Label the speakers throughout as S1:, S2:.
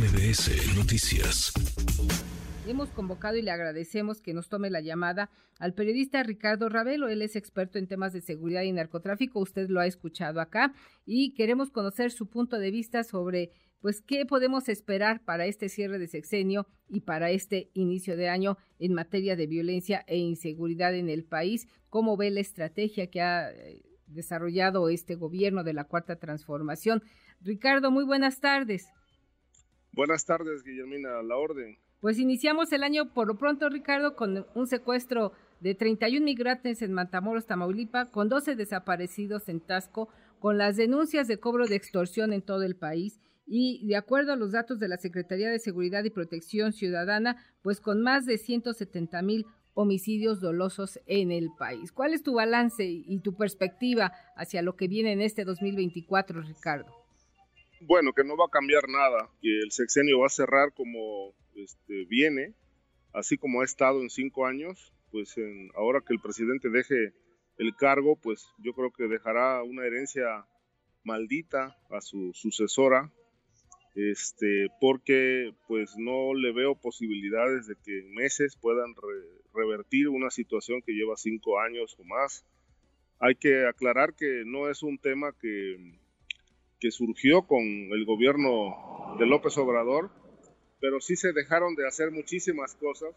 S1: MBS Noticias.
S2: Hemos convocado y le agradecemos que nos tome la llamada al periodista Ricardo Ravelo. Él es experto en temas de seguridad y narcotráfico. Usted lo ha escuchado acá y queremos conocer su punto de vista sobre pues qué podemos esperar para este cierre de sexenio y para este inicio de año en materia de violencia e inseguridad en el país, cómo ve la estrategia que ha eh, desarrollado este gobierno de la Cuarta Transformación. Ricardo, muy buenas tardes.
S3: Buenas tardes, Guillermina, la orden.
S2: Pues iniciamos el año por lo pronto, Ricardo, con un secuestro de 31 migrantes en Matamoros, Tamaulipa, con 12 desaparecidos en Tasco, con las denuncias de cobro de extorsión en todo el país y de acuerdo a los datos de la Secretaría de Seguridad y Protección Ciudadana, pues con más de 170 mil homicidios dolosos en el país. ¿Cuál es tu balance y tu perspectiva hacia lo que viene en este 2024, Ricardo?
S3: Bueno, que no va a cambiar nada, que el sexenio va a cerrar como este, viene, así como ha estado en cinco años, pues ahora que el presidente deje el cargo, pues yo creo que dejará una herencia maldita a su sucesora, este, porque pues no le veo posibilidades de que en meses puedan revertir una situación que lleva cinco años o más. Hay que aclarar que no es un tema que, que surgió con el gobierno de López Obrador, pero sí se dejaron de hacer muchísimas cosas.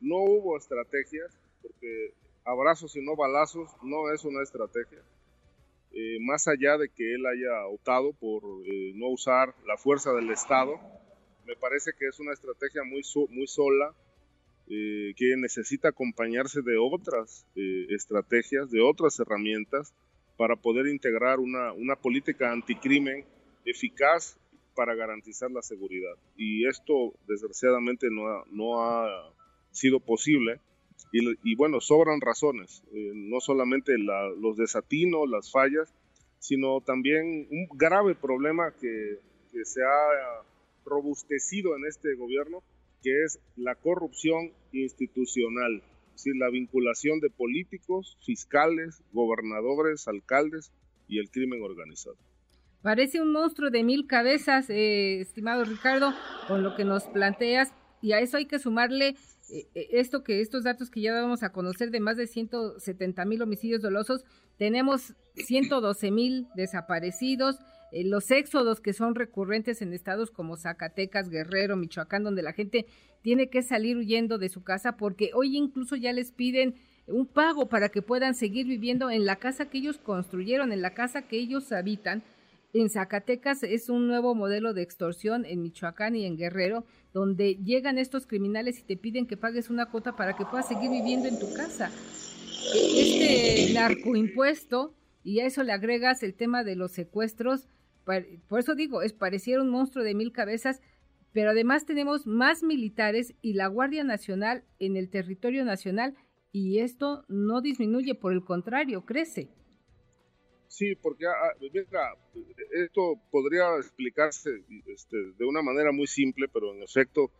S3: No hubo estrategias, porque abrazos y no balazos no es una estrategia. Eh, más allá de que él haya optado por eh, no usar la fuerza del Estado, me parece que es una estrategia muy, muy sola, eh, que necesita acompañarse de otras estrategias, de otras herramientas, para poder integrar una, una política anticrimen eficaz para garantizar la seguridad. Y esto, desgraciadamente, no ha, no ha sido posible. Y, bueno, sobran razones, eh, no solamente los desatinos, las fallas, sino también un grave problema que, que se ha robustecido en este gobierno, que es la corrupción institucional, es la vinculación de políticos, fiscales, gobernadores, alcaldes y el crimen organizado.
S2: Parece un monstruo de mil cabezas, eh, estimado Ricardo, con lo que nos planteas, y a eso hay que sumarle eh, eh, esto que estos datos que ya vamos a conocer de más de 170 mil homicidios dolosos, tenemos 112 mil desaparecidos, los éxodos que son recurrentes en estados como Zacatecas, Guerrero, Michoacán, donde la gente tiene que salir huyendo de su casa porque hoy incluso ya les piden un pago para que puedan seguir viviendo en la casa que ellos construyeron, en la casa que ellos habitan en Zacatecas es un nuevo modelo de extorsión en Michoacán y en Guerrero, donde llegan estos criminales y te piden que pagues una cuota para que puedas seguir viviendo en tu casa. Este narcoimpuesto, y a eso le agregas el tema de los secuestros, por eso digo, es pareciera un monstruo de mil cabezas, pero además tenemos más militares y la Guardia Nacional en el territorio nacional y esto no disminuye, por el contrario, crece.
S3: Sí, porque ah, ah, esto podría explicarse este, de una manera muy simple, pero en efecto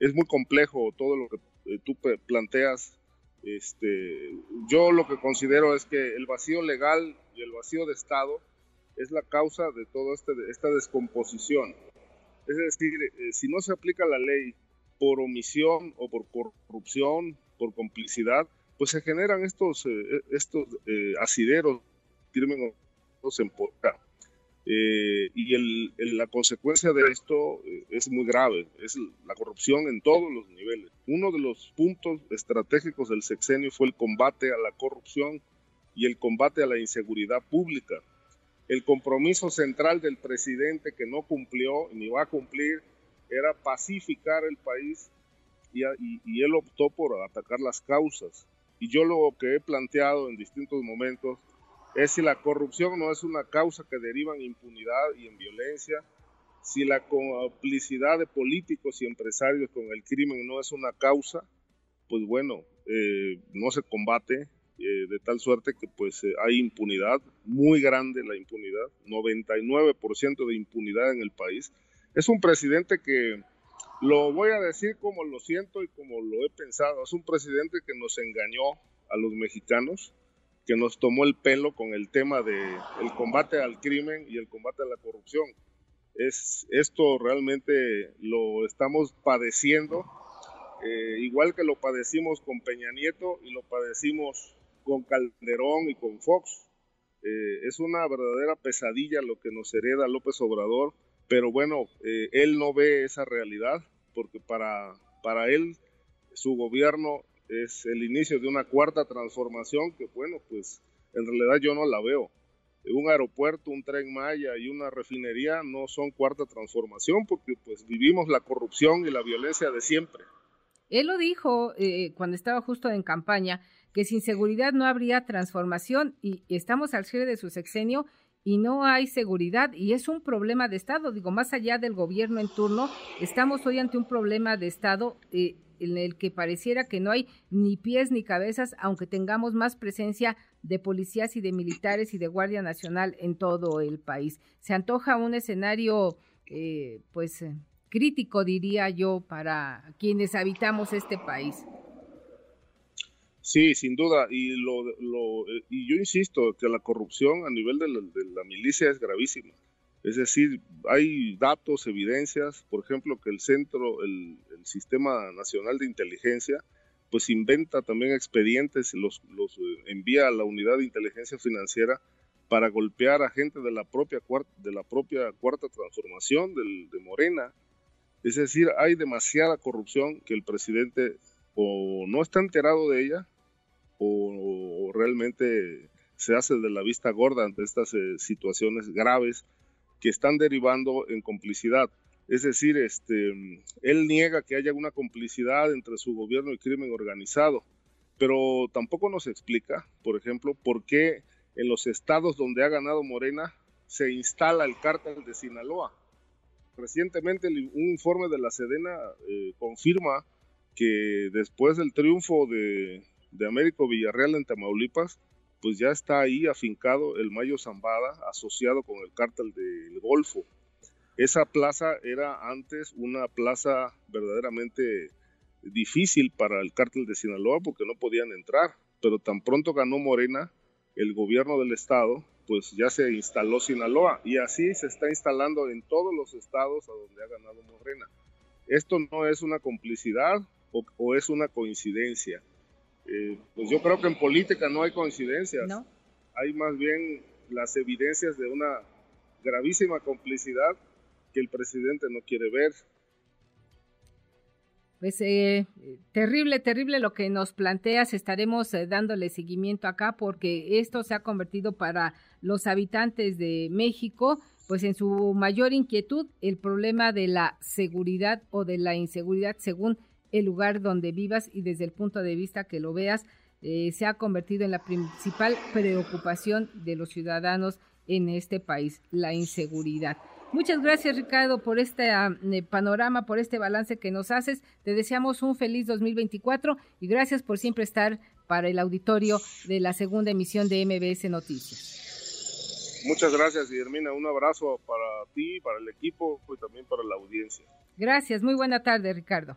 S3: es muy complejo todo lo que eh, tú planteas. Este, yo lo que considero es que el vacío legal y el vacío de Estado es la causa de toda este, esta descomposición. Es decir, eh, si no se aplica la ley por omisión o por corrupción, por complicidad, pues se generan estos, eh, estos asideros crimen se emporca. Eh, y el, la consecuencia de esto eh, es muy grave, es la corrupción en todos los niveles. Uno de los puntos estratégicos del sexenio fue el combate a la corrupción y el combate a la inseguridad pública. El compromiso central del presidente que no cumplió ni va a cumplir era pacificar el país y, él optó por atacar las causas. Y yo lo que he planteado en distintos momentos es si la corrupción no es una causa que deriva en impunidad y en violencia, si la complicidad de políticos y empresarios con el crimen no es una causa, pues bueno, eh, no se combate eh, de tal suerte que pues eh, hay impunidad, muy grande la impunidad, 99% de impunidad en el país. Es un presidente que, lo voy a decir como lo siento y como lo he pensado, es un presidente que nos engañó a los mexicanos, que nos tomó el pelo con el tema del el combate al crimen y el combate a la corrupción. Es, esto realmente lo estamos padeciendo, eh, igual que lo padecimos con Peña Nieto y lo padecimos con Calderón y con Fox. Eh, es una verdadera pesadilla lo que nos hereda López Obrador, pero bueno, eh, él no ve esa realidad porque para, para él su gobierno es el inicio de una cuarta transformación que bueno, pues en realidad yo no la veo. Un aeropuerto, un tren Maya y una refinería no son cuarta transformación porque pues vivimos la corrupción y la violencia de siempre.
S2: Él lo dijo eh, cuando estaba justo en campaña, que sin seguridad no habría transformación y estamos al cierre de su sexenio y no hay seguridad y es un problema de Estado. Digo, más allá del gobierno en turno, estamos hoy ante un problema de Estado eh, en el que pareciera que no hay ni pies ni cabezas, aunque tengamos más presencia de policías y de militares y de Guardia Nacional en todo el país. Se antoja un escenario, eh, pues, crítico, diría yo, para quienes habitamos este país.
S3: Sí, sin duda. Y, lo, eh, y yo insisto que la corrupción a nivel de la, milicia es gravísima. Es decir, hay datos, evidencias, por ejemplo, que el centro, el, Sistema Nacional de Inteligencia, pues inventa también expedientes, los, los eh, envía a la unidad de inteligencia financiera para golpear a gente de la propia cuarta, de la propia cuarta transformación del, de Morena. Es decir, hay demasiada corrupción que el presidente o no está enterado de ella o, realmente se hace de la vista gorda ante estas eh, situaciones graves que están derivando en complicidad. Es decir, este, él niega que haya una complicidad entre su gobierno y crimen organizado, pero tampoco nos explica, por ejemplo, por qué en los estados donde ha ganado Morena se instala el cártel de Sinaloa. Recientemente un informe de la Sedena eh, confirma que después del triunfo de, de Américo Villarreal en Tamaulipas, pues ya está ahí afincado el Mayo Zambada asociado con el cártel del Golfo. Esa plaza era antes una plaza verdaderamente difícil para el cártel de Sinaloa porque no podían entrar, pero tan pronto ganó Morena, el gobierno del estado, pues ya se instaló Sinaloa y así se está instalando en todos los estados a donde ha ganado Morena. Esto no es una complicidad o, o es una coincidencia eh, pues yo creo que en política no hay coincidencias. Hay más bien las evidencias de una gravísima complicidad que el presidente no quiere ver.
S2: Pues eh, terrible, terrible lo que nos planteas. Estaremos eh, dándole seguimiento acá porque esto se ha convertido para los habitantes de México, pues en su mayor inquietud, el problema de la seguridad o de la inseguridad, según el lugar donde vivas y desde el punto de vista que lo veas, eh, se ha convertido en la principal preocupación de los ciudadanos en este país, la inseguridad. Muchas gracias Ricardo por este eh, panorama, por este balance que nos haces. Te deseamos un feliz 2024 y gracias por siempre estar para el auditorio de la segunda emisión de MBS Noticias.
S3: Muchas gracias, Guillermina. Un abrazo para ti, para el equipo y también para la audiencia.
S2: Gracias. Muy buena tarde, Ricardo.